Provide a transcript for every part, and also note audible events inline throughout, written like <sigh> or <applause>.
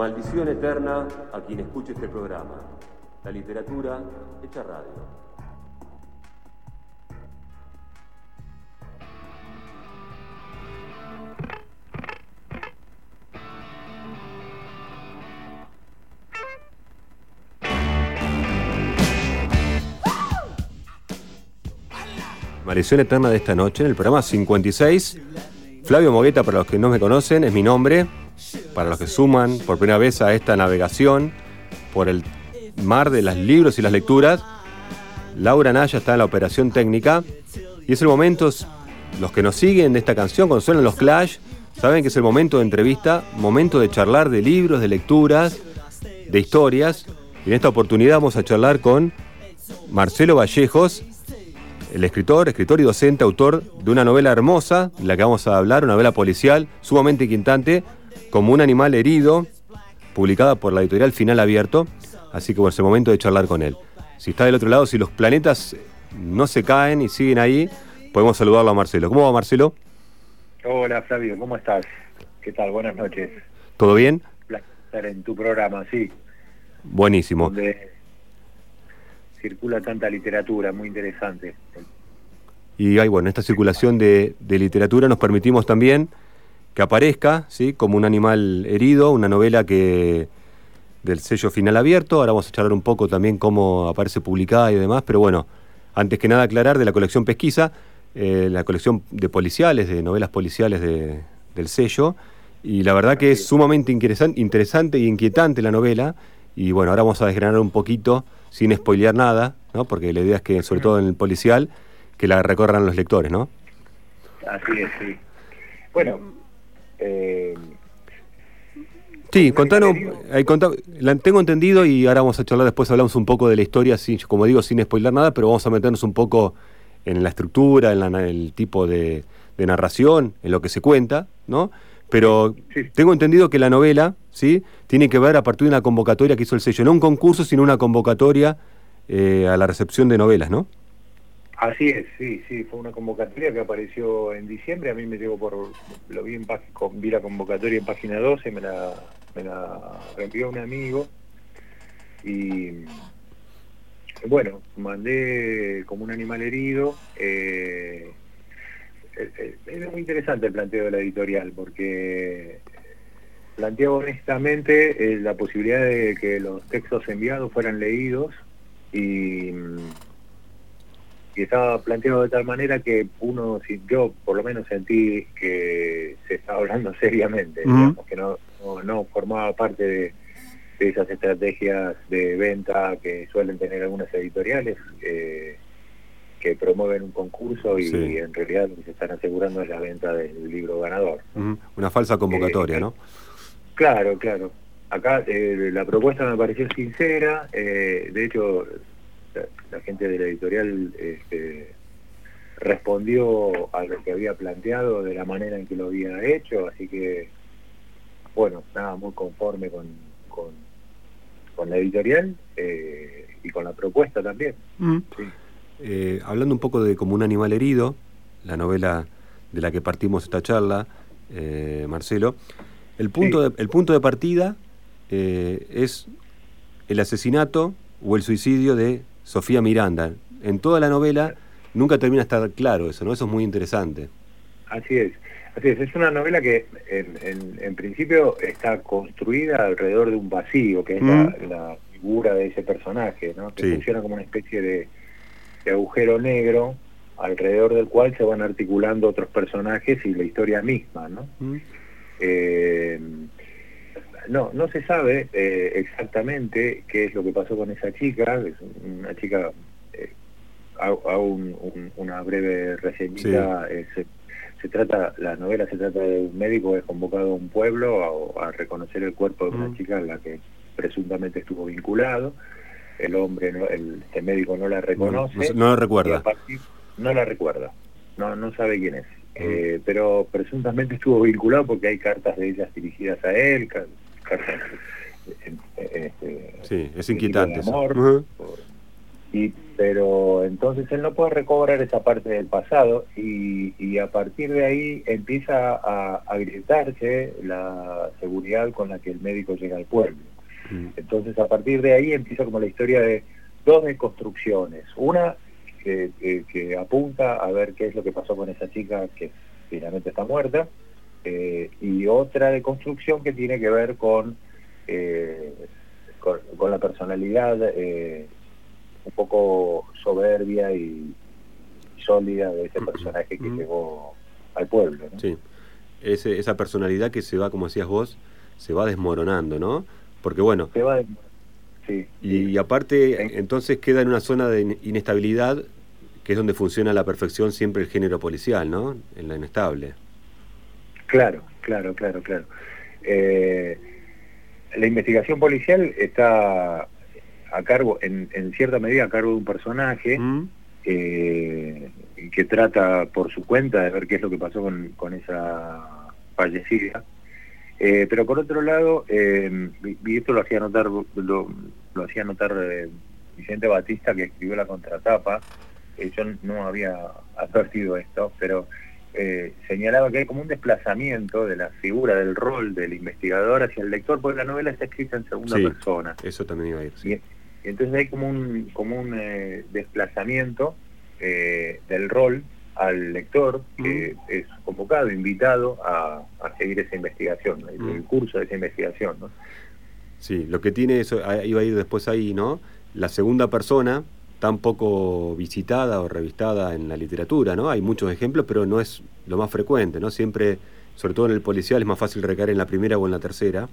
Maldición eterna a quien escuche este programa. La literatura hecha radio. Maldición Eterna de esta noche, en el programa 56. Flavio Mogueta, para los que no me conocen, es mi nombre. Para los que suman por primera vez a esta navegación por el mar de los libros y las lecturas, Laura Naya está en la operación técnica. Y es el momento, los que nos siguen de esta canción, cuando suenan los Clash, saben que es el momento de entrevista, momento de charlar de libros, de lecturas, de historias. Y en esta oportunidad vamos a charlar con Marcelo Vallejos, el escritor, escritor y docente, autor de una novela hermosa, de la que vamos a hablar, una novela policial sumamente inquietante, como un animal herido, publicada por la editorial Final Abierto. Así que bueno, es el momento de charlar con él. Si está del otro lado, si los planetas no se caen y siguen ahí, podemos saludarlo a Marcelo. ¿Cómo va Marcelo? Hola Flavio, ¿cómo estás? ¿Qué tal? Buenas noches. ¿Todo bien? Estar en tu programa, sí. Buenísimo circula tanta literatura, muy interesante. Y hay, bueno, esta circulación de, literatura nos permitimos también que aparezca, ¿sí? Como un animal herido, una novela que del sello final abierto. Ahora vamos a charlar un poco también cómo aparece publicada y demás, pero bueno, antes que nada aclarar de la colección Pesquisa, eh, la colección de policiales, de novelas policiales del sello, y la verdad que es sumamente interesante y inquietante la novela, y bueno, ahora vamos a desgranar un poquito sin spoilear nada, ¿no? Porque la idea es que, sobre todo en el policial, que la recorran los lectores, ¿no? Así es, sí. Bueno, eh, Sí, contanos, tengo entendido y ahora vamos a charlar después, hablamos un poco de la historia, sin, como digo, sin spoiler nada, pero vamos a meternos un poco en la estructura, en el tipo de, de, narración, en lo que se cuenta, ¿no? Pero tengo entendido que la novela, ¿sí? Tiene que ver a partir de una convocatoria que hizo el sello, no un concurso, sino una convocatoria eh, a la recepción de novelas, ¿no? Así es, sí, sí, fue una convocatoria que apareció en diciembre, a mí me llegó por, lo vi, en, vi la convocatoria en página 12, me la, me la un amigo y bueno, mandé como un animal herido, eh, es muy interesante el planteo de la editorial porque planteaba honestamente eh, la posibilidad de que los textos enviados fueran leídos y, estaba planteado de tal manera que uno, yo por lo menos sentí que se estaba hablando <laughs> seriamente, que no, no, formaba parte de, esas estrategias de venta que suelen tener algunas editoriales. Eh, que promueven un concurso y, en realidad lo que se están asegurando es la venta del libro ganador. Una falsa convocatoria, eh, ¿no? Claro, claro. Acá eh, la propuesta me pareció sincera, eh, de hecho la, gente de la editorial este, respondió a lo que había planteado de la manera en que lo había hecho, así que, bueno, nada, muy conforme con, con, la editorial y con la propuesta también. Sí. Eh, hablando un poco de Como un animal herido, la novela de la que partimos esta charla, eh, Marcelo, el punto, de, el punto de partida eh, es el asesinato o el suicidio de Sofía Miranda. En toda la novela nunca termina de estar claro eso, ¿no? Eso es muy interesante. Así es. Así es, es una novela que en, principio está construida alrededor de un vacío, que es la, figura de ese personaje, ¿no? que funciona como una especie de, de agujero negro alrededor del cual se van articulando otros personajes y la historia misma, ¿no? Mm. Eh, no, no se sabe eh, exactamente qué es lo que pasó con esa chica, es una chica, eh, hago una breve reseñita, se, trata, la novela se trata de un médico que es convocado a un pueblo a, reconocer el cuerpo de una mm. chica en la que presuntamente estuvo vinculado, el hombre, el, médico no la reconoce. No, la recuerda. no la recuerda, no, no sabe quién es. Eh, pero presuntamente estuvo vinculado porque hay cartas de ellas dirigidas a él. Este, sí, es inquietante. y pero entonces él no puede recobrar esa parte del pasado y, a partir de ahí empieza a, a, gritarse la seguridad con la que el médico llega al pueblo. Entonces a partir de ahí empieza como la historia de dos desconstrucciones. Una que, apunta a ver qué es lo que pasó con esa chica que finalmente está muerta, eh, y otra de construcción que tiene que ver con, eh, con, la personalidad eh, un poco soberbia y sólida de ese personaje que llegó al pueblo. Sí, esa personalidad que se va, como decías vos, se va desmoronando, ¿no? Porque bueno... Se va sí, y, aparte, entonces queda en una zona de inestabilidad que es donde funciona a la perfección siempre el género policial, ¿no? En la inestable. Claro, claro, claro, claro. Eh, la investigación policial está a cargo, en, cierta medida, a cargo de un personaje mm. eh, que trata por su cuenta de ver qué es lo que pasó con, esa fallecida. Eh, pero por otro lado, eh, y esto lo hacía notar, lo, hacía notar Vicente Batista, que escribió la contratapa, yo no había advertido esto, pero señalaba que hay como un desplazamiento de la figura, del rol del investigador hacia el lector, porque la novela está escrita en segunda persona. Eso también iba a ir. Sí. Entonces hay como un, como un eh, desplazamiento eh, del rol al lector que es convocado, invitado a, seguir esa investigación, el, curso de esa investigación. ¿no? Sí, lo que tiene eso, iba a ir después ahí, ¿no? La segunda persona, tan poco visitada o revistada en la literatura, ¿no? Hay muchos ejemplos, pero no es lo más frecuente, ¿no? Siempre, sobre todo en el policial, es más fácil recaer en la primera o en la tercera.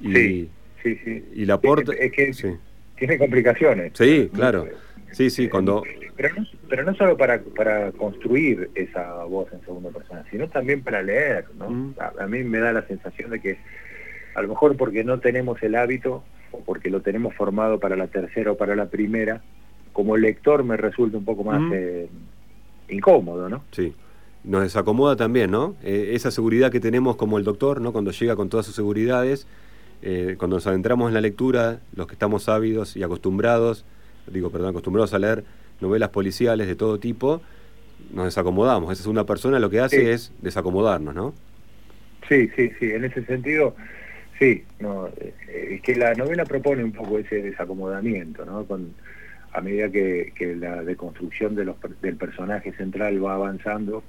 Y, sí, sí, sí. Y la porta... Es que, tiene complicaciones. Sí, claro. Sí, sí, cuando... Pero no, pero no solo para, para construir esa voz en segunda persona, sino también para leer, ¿no? Mm. A, mí me da la sensación de que a lo mejor porque no tenemos el hábito o porque lo tenemos formado para la tercera o para la primera, como lector me resulta un poco más mm. eh, incómodo, ¿no? Sí. Nos desacomoda también, ¿no? Eh, esa seguridad que tenemos como el doctor, ¿no? Cuando llega con todas sus seguridades, eh, cuando nos adentramos en la lectura, los que estamos ávidos y acostumbrados, digo, perdón, acostumbrados a leer novelas policiales de todo tipo, nos desacomodamos. Esa segunda persona lo que hace es desacomodarnos, ¿no? Sí, sí, sí, en ese sentido, sí, no, eh, es que la novela propone un poco ese desacomodamiento, ¿no? Con, a medida que, la deconstrucción de los, del personaje central va avanzando,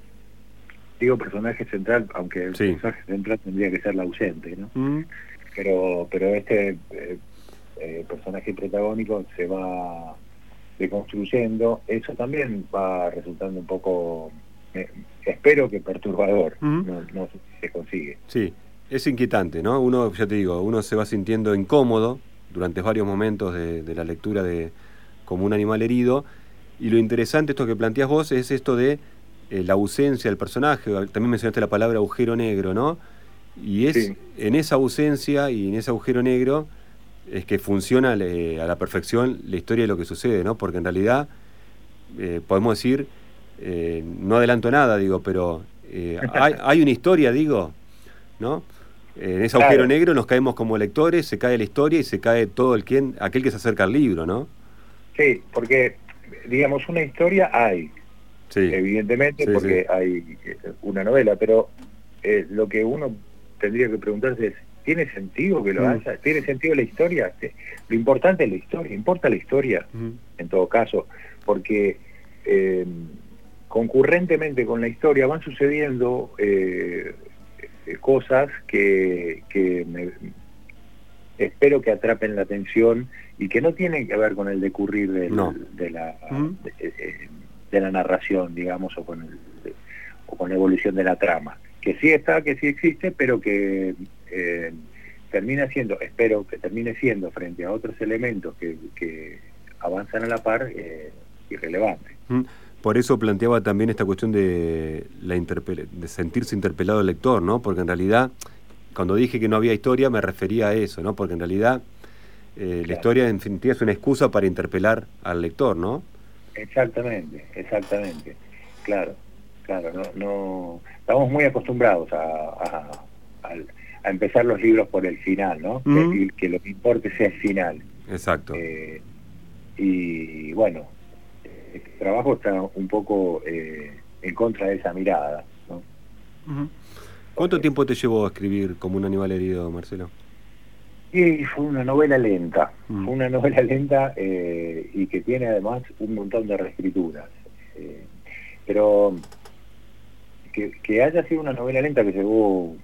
digo personaje central, aunque el personaje central tendría que ser la ausente, ¿no? Mm pero pero este eh, eh, personaje protagónico se va deconstruyendo, eso también va resultando un poco, eh, espero que perturbador, no, no sé si se consigue. Sí, es inquietante, ¿no? Uno, ya te digo, uno se va sintiendo incómodo durante varios momentos de, la lectura de como un animal herido, y lo interesante, esto que planteas vos, es esto de la ausencia del personaje, también mencionaste la palabra agujero negro, ¿no? Y es en esa ausencia y en ese agujero negro es que funciona a la perfección la historia de lo que sucede, ¿no? Porque en realidad eh, podemos decir, eh, no adelanto nada, digo, pero eh, <laughs> hay, una historia, digo, ¿no? En ese agujero negro nos caemos como lectores, se cae la historia y se cae todo el quien, aquel que se acerca al libro, ¿no? Sí, porque, digamos, una historia hay, evidentemente, porque hay una novela, pero lo que uno tendría que preguntarse ¿tiene sentido que lo mm. haya? ¿Tiene sentido la historia? Lo importante es la historia, importa la historia, mm. en todo caso, porque eh, concurrentemente con la historia van sucediendo eh, cosas que, espero que atrapen la atención y que no tienen que ver con el decurrir de, la, mm. eh, de, la narración, digamos, o con, o con la evolución de la trama que sí está, que sí existe, pero que eh, termina siendo, espero que termine siendo frente a otros elementos que, avanzan a la par, eh, irrelevante. Mm. Por eso planteaba también esta cuestión de, la de sentirse interpelado el lector, ¿no? Porque en realidad, cuando dije que no había historia, me refería a eso, ¿no? Porque en realidad eh, la historia en definitiva es una excusa para interpelar al lector, ¿no? Exactamente, exactamente, claro claro, no, no estamos muy acostumbrados a, empezar los libros por el final, ¿no? que, lo que importe sea el final. Exacto. Eh, y bueno, este trabajo está un poco eh, en contra de esa mirada. ¿no? ¿Cuánto tiempo te llevó a escribir como un animal herido, Marcelo? Y fue una novela lenta, mm. fue una novela lenta eh, y que tiene además un montón de reescrituras. Eh, pero que, que, haya sido una novela lenta que llevó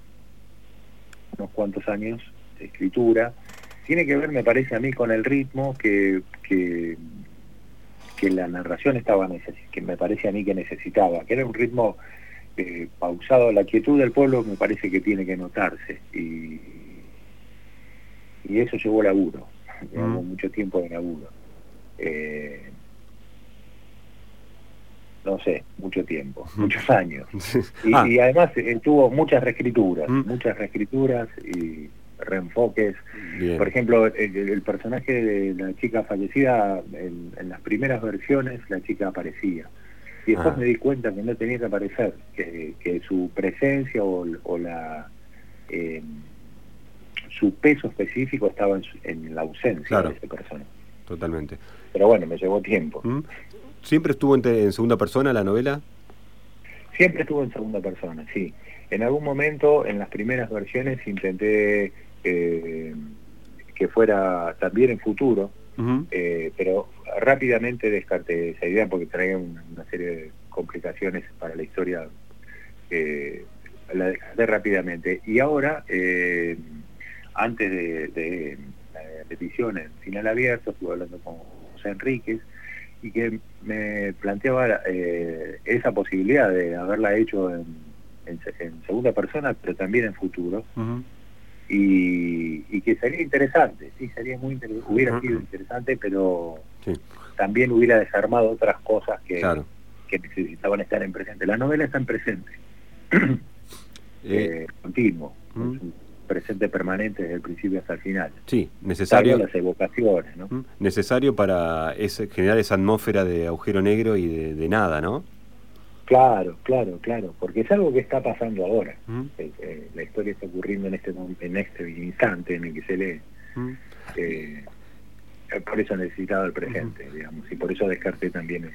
unos cuantos años de escritura, tiene que ver, me parece a mí, con el ritmo que, que, que la narración estaba que me parece a mí que necesitaba, que era un ritmo eh, pausado. La quietud del pueblo me parece que tiene que notarse y, y eso llevó laburo, mm. mucho tiempo de laburo. Eh, no sé, mucho tiempo, muchos años. <laughs> Ah. Y, además eh, tuvo muchas reescrituras, mm. muchas reescrituras y reenfoques. Por ejemplo, el, personaje de la chica fallecida, en, las primeras versiones, la chica aparecía. Y después ah. me di cuenta que no tenía que aparecer, que, su presencia o, la eh, su peso específico estaba en, la ausencia de ese personaje. Totalmente. Pero bueno, me llevó tiempo. ¿Mm? ¿Siempre estuvo en, segunda persona la novela? Siempre estuvo en segunda persona, sí. En algún momento, en las primeras versiones, intenté eh, que fuera también en futuro, eh, pero rápidamente descarté esa idea porque traía una, serie de complicaciones para la historia. Eh, la descarté rápidamente. Y ahora, antes de, la repetición en final abierto, estuve hablando con José Enríquez, y que me planteaba esa posibilidad de haberla hecho en, segunda persona, pero también en futuro y, que sería interesante, sí, sería muy interesante, hubiera sido interesante, pero también hubiera desarmado otras cosas que, que necesitaban estar en presente. La novela está en presente, <clears throat> eh, eh, continuo, un presente permanente desde el principio hasta el final. Sí, necesario. las evocaciones, ¿no? Necesario para ese, generar esa atmósfera de agujero negro y de, de nada, ¿no? Claro, claro, claro, porque es algo que está pasando ahora. Eh, eh, la historia está ocurriendo en este en este instante en el que se lee. Eh, por eso necesitaba el presente, digamos, y por eso descarté también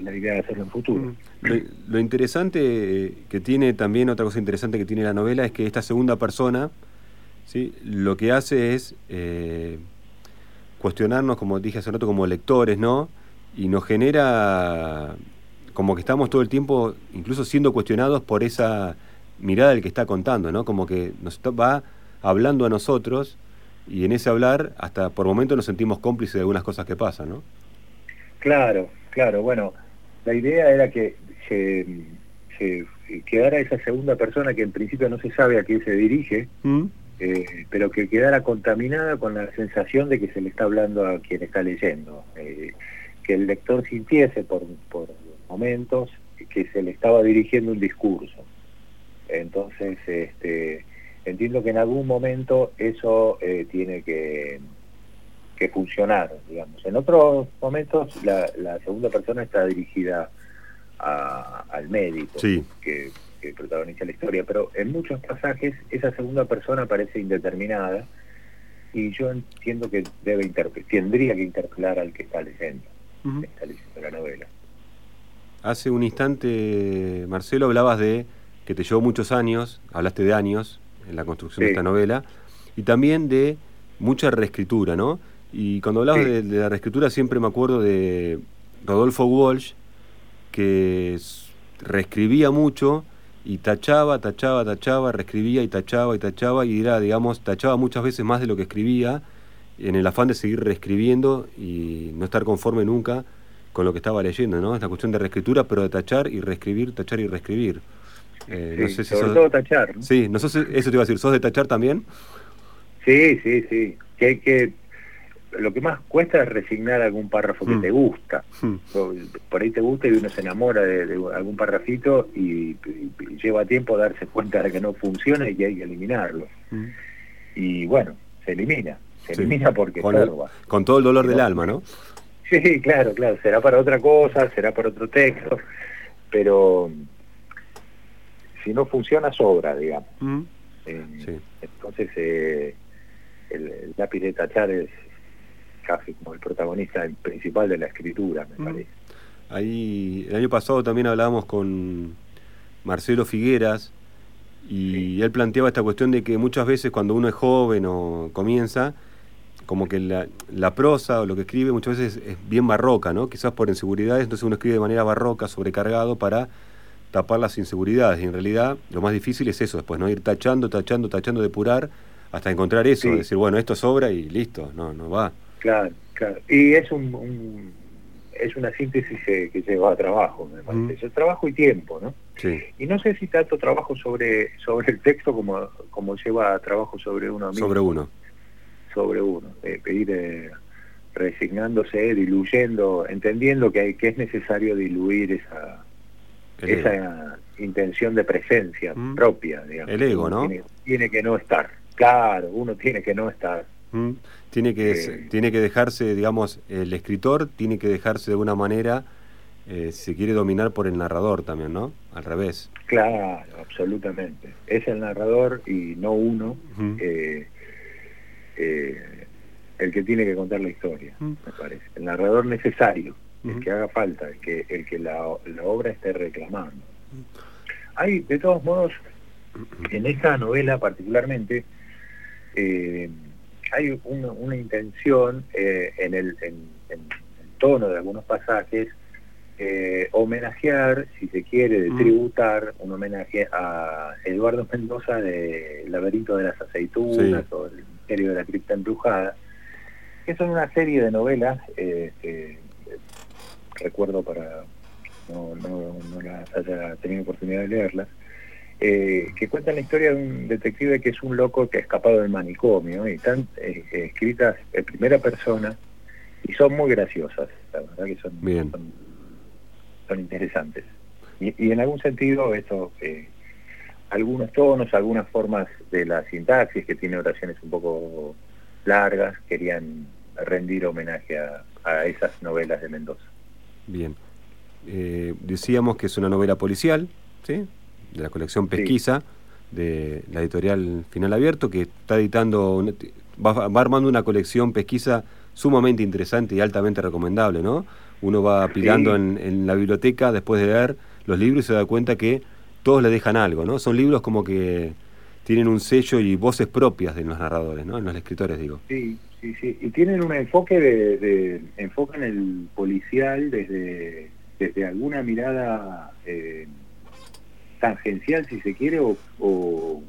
la idea de hacerlo en futuro. Lo, interesante que tiene también, otra cosa interesante que tiene la novela es que esta segunda persona, ¿sí? lo que hace es cuestionarnos, como dije hace rato, como lectores, ¿no? Y nos genera como que estamos todo el tiempo incluso siendo cuestionados por esa mirada del que está contando, ¿no? Como que nos va hablando a nosotros y en ese hablar hasta por momentos nos sentimos cómplices de algunas cosas que pasan, ¿no? Claro, claro. Bueno, la idea era que se, quedara esa segunda persona que en principio no se sabe a quién se dirige, ¿Mm? eh, pero que quedara contaminada con la sensación de que se le está hablando a quien está leyendo. Eh, que el lector sintiese por, por momentos que se le estaba dirigiendo un discurso. Entonces, este, entiendo que en algún momento eso eh, tiene que, que, funcionar, digamos. En otros momentos la, segunda persona está dirigida al médico que, que, protagoniza la historia, pero en muchos pasajes esa segunda persona parece indeterminada y yo entiendo que debe tendría que interpelar al que está leyendo, está leyendo la novela. Hace un instante, Marcelo, hablabas de que te llevó muchos años, hablaste de años en la construcción de esta novela, y también de mucha reescritura, ¿no? Y cuando hablabas de, la reescritura siempre me acuerdo de Rodolfo Walsh, que reescribía mucho y tachaba, tachaba, tachaba, reescribía y tachaba y tachaba, y era, digamos, tachaba muchas veces más de lo que escribía, en el afán de seguir reescribiendo y no estar conforme nunca con lo que estaba leyendo, ¿no? Esta cuestión de reescritura, pero de tachar y reescribir, tachar y reescribir. Eh, no sé si sobre todo tachar. Sí, no eso te iba a decir, ¿sos de tachar también? Sí, sí, sí. Que hay que lo que más cuesta es resignar algún párrafo que mm. te gusta. Mm. Por ahí te gusta y uno se enamora de, algún párrafito y, lleva tiempo darse cuenta de que no funciona y que hay que eliminarlo. Mm. Y bueno, se elimina. Se elimina porque con, con todo el dolor del alma, ¿no? <laughs> Sí, claro, claro, será para otra cosa, será para otro texto, pero si no funciona sobra, digamos. Mm. Eh, entonces eh, el, lápiz de tachar es, casi como el protagonista principal de la escritura, me parece. Ahí, el año pasado también hablábamos con Marcelo Figueras y él planteaba esta cuestión de que muchas veces cuando uno es joven o comienza, como que la, la, prosa o lo que escribe muchas veces es bien barroca, ¿no? Quizás por inseguridades, entonces uno escribe de manera barroca, sobrecargado para tapar las inseguridades. Y en realidad lo más difícil es eso, después, ¿no? Ir tachando, tachando, tachando, depurar, hasta encontrar eso, decir, bueno, esto sobra y listo, no, no va. Claro, claro. Y es un, es una síntesis que, lleva a trabajo, me parece. trabajo y tiempo, ¿no? Sí. Y no sé si tanto trabajo sobre, sobre el texto como, como lleva trabajo sobre uno mismo. Sobre uno sobre uno, de pedir eh, resignándose, diluyendo, entendiendo que, hay, que es necesario diluir esa, esa intención de presencia mm. propia, digamos. El ego, ¿no? Tiene, que no estar, claro, uno tiene que no estar. Mm. Tiene, que, eh, tiene que dejarse, digamos, el escritor tiene que dejarse de alguna manera, eh, se quiere dominar por el narrador también, ¿no? Al revés. Claro, absolutamente. Es el narrador y no uno. Eh, el que tiene que contar la historia, mm. me parece. El narrador necesario, el que haga falta, el que, el que la, obra esté reclamando. Hay, de todos modos, en esta novela particularmente, eh, hay una, intención eh, en, el, en, el tono de algunos pasajes, homenajear, si se quiere, de mm. tributar, un homenaje a Eduardo Mendoza de Laberinto de las Aceitunas o el de la cripta embrujada, que son una serie de novelas, eh, recuerdo para no, no, las haya tenido oportunidad de leerlas, eh, que cuentan la historia de un detective que es un loco que ha escapado del manicomio y están eh, escritas en primera persona y son muy graciosas, la verdad que son, son, interesantes. Y, y, en algún sentido esto algunos tonos, algunas formas de la sintaxis, que tiene oraciones un poco largas, querían rendir homenaje a, esas novelas de Mendoza. Bien. Eh, decíamos que es una novela policial, ¿sí? De la colección Pesquisa, de la editorial Final Abierto, que está editando, va, armando una colección Pesquisa sumamente interesante y altamente recomendable, ¿no? Uno va apilando en, en la biblioteca después de leer los libros y se da cuenta que todos le dejan algo, ¿no? Son libros como que tienen un sello y voces propias de los narradores, ¿no? En los escritores, digo. Sí, sí, sí. Y tienen un enfoque de, de enfocan el policial desde, desde alguna mirada eh, tangencial, si se quiere, o, o,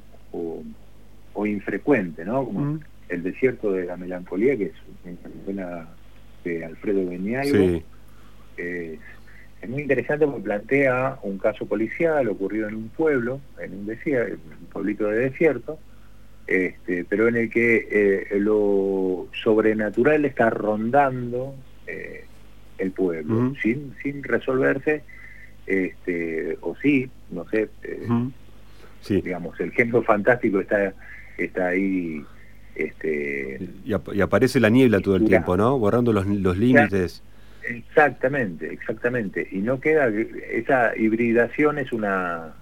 infrecuente, ¿no? Como mm. El desierto de la melancolía, que es una novela de Alfredo Benialgo. Sí. Es muy interesante porque plantea un caso policial ocurrido en un pueblo, en un desierto, un pueblito de desierto, este, pero en el que eh, lo sobrenatural está rondando eh, el pueblo, sin, sin resolverse, este, o sí, no sé, eh, digamos, el género fantástico está, está ahí. Este, y, aparece la niebla todo el tiempo, ¿no? Borrando los, los límites. Exactamente, exactamente. Y no queda, esa hibridación es una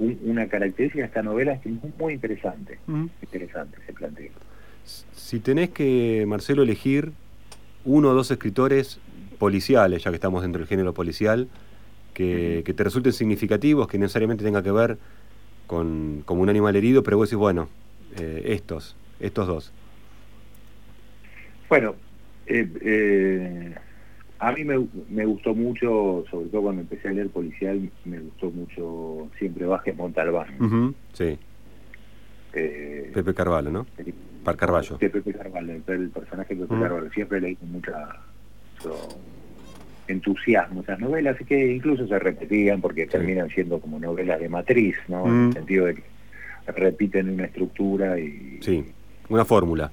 una característica de esta novela que es muy interesante, interesante se plantea. Si tenés que, Marcelo, elegir uno o dos escritores policiales, ya que estamos dentro del género policial, que, te resulten significativos, que necesariamente tenga que ver con como un animal herido, pero vos decís, bueno, eh, estos, estos dos. Bueno, eh, eh a mí me, me, gustó mucho, sobre todo cuando empecé a leer policial, me gustó mucho Siempre Baje Montalbán. sí. Eh, Pepe Carvalho, ¿no? Par Carvalho. Pepe Carvalho, el, personaje de Pepe Carvalho. Siempre leí con mucha entusiasmo esas novelas, así que incluso se repetían porque terminan siendo como novelas de matriz, ¿no? En el sentido de que repiten una estructura y... Sí, una fórmula.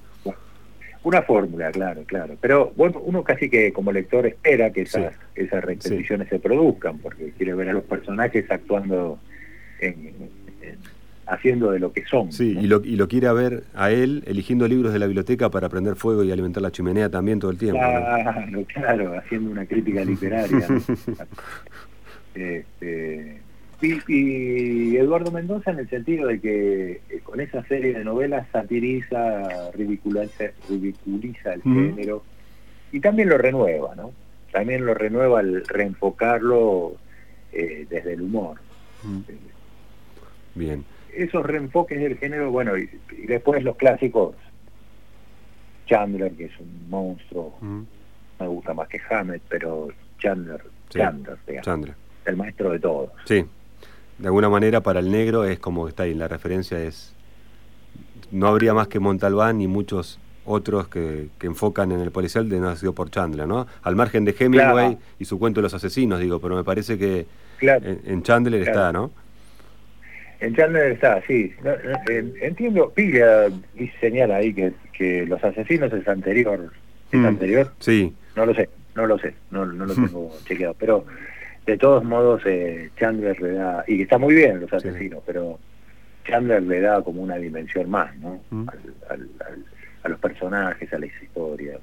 Una fórmula, claro, claro. Pero bueno, uno casi que como lector espera que esas, esas repeticiones se produzcan, porque quiere ver a los personajes actuando, haciendo de lo que son. Sí, y, lo, y lo quiere ver a él eligiendo libros de la biblioteca para prender fuego y alimentar la chimenea también todo el tiempo. Claro, <laughs> claro, haciendo una crítica literaria. <laughs> este, y, Eduardo Mendoza en el sentido de que eh, con esa serie de novelas satiriza, ridiculiza, ridiculiza el género y también lo renueva, ¿no? También lo renueva al reenfocarlo eh, desde el humor. Mm. Bien. Esos reenfoques del género, bueno, y, después los clásicos, Chandler, que es un monstruo, mm. me gusta más que Hammett, pero Chandler, Chandler, Chandler, el maestro de todos. Sí, de alguna manera para el negro es como está ahí, la referencia es, no habría más que Montalbán y muchos otros que, enfocan en el policial de no sido por Chandler, ¿no? Al margen de Hemingway y su cuento de los asesinos, digo, pero me parece que en, Chandler está, ¿no? En Chandler está, sí. entiendo, Pilla señala ahí que, que los asesinos es anterior. ¿Es mm, anterior? Sí. No lo sé, no lo sé, no, no lo tengo chequeado, pero de todos modos eh, Chandler le da, y está muy bien los asesinos, pero Chandler le da como una dimensión más, ¿no? Mm. a los personajes, a las historias.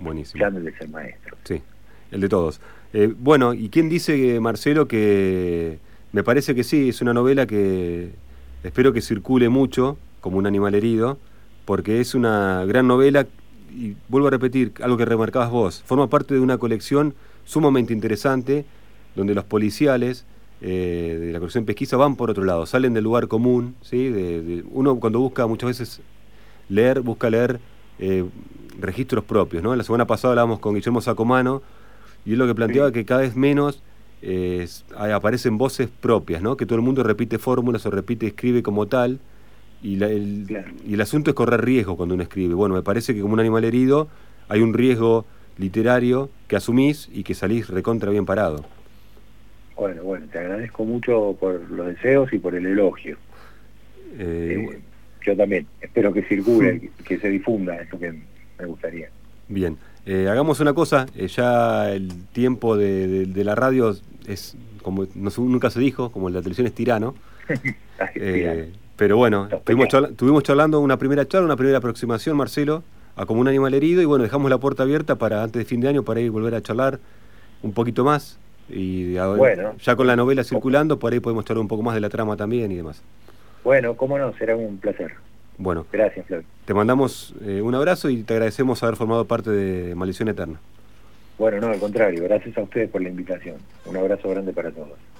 Buenísimo. Chandler es el maestro. Sí, el de todos. Eh, bueno, ¿y quién dice, Marcelo, que me parece que sí, es una novela que espero que circule mucho, como un animal herido, porque es una gran novela, y vuelvo a repetir algo que remarcabas vos, forma parte de una colección sumamente interesante, donde los policiales eh, de la colección pesquisa van por otro lado, salen del lugar común, ¿sí? De, uno cuando busca muchas veces leer, busca leer eh, registros propios, ¿no? La semana pasada hablábamos con Guillermo Sacomano y él lo que planteaba que cada vez menos eh, aparecen voces propias, ¿no? Que todo el mundo repite fórmulas o repite, escribe como tal, y, el, y el asunto es correr riesgo cuando uno escribe. Bueno, me parece que como un animal herido hay un riesgo literario que asumís y que salís recontra bien parado. Bueno, bueno, te agradezco mucho por los deseos y por el elogio. Eh, eh, yo también, espero que circule, que se difunda esto que me gustaría. Bien, eh, hagamos una cosa, ya el tiempo de, la radio es, como nunca se dijo, como la televisión es tirano. <laughs> pero bueno, estuvimos charlando una primera charla, una primera aproximación, Marcelo, a como un animal herido y bueno, dejamos la puerta abierta para antes de fin de año para ir volver a charlar un poquito más y bueno, ya con la novela circulando por ahí podemos charlar un poco más de la trama también y demás. Bueno, cómo no, será un placer. Bueno, gracias, Flor. Te mandamos eh, un abrazo y te agradecemos haber formado parte de Maldición Eterna. Bueno, no, al contrario, gracias a ustedes por la invitación. Un abrazo grande para todos.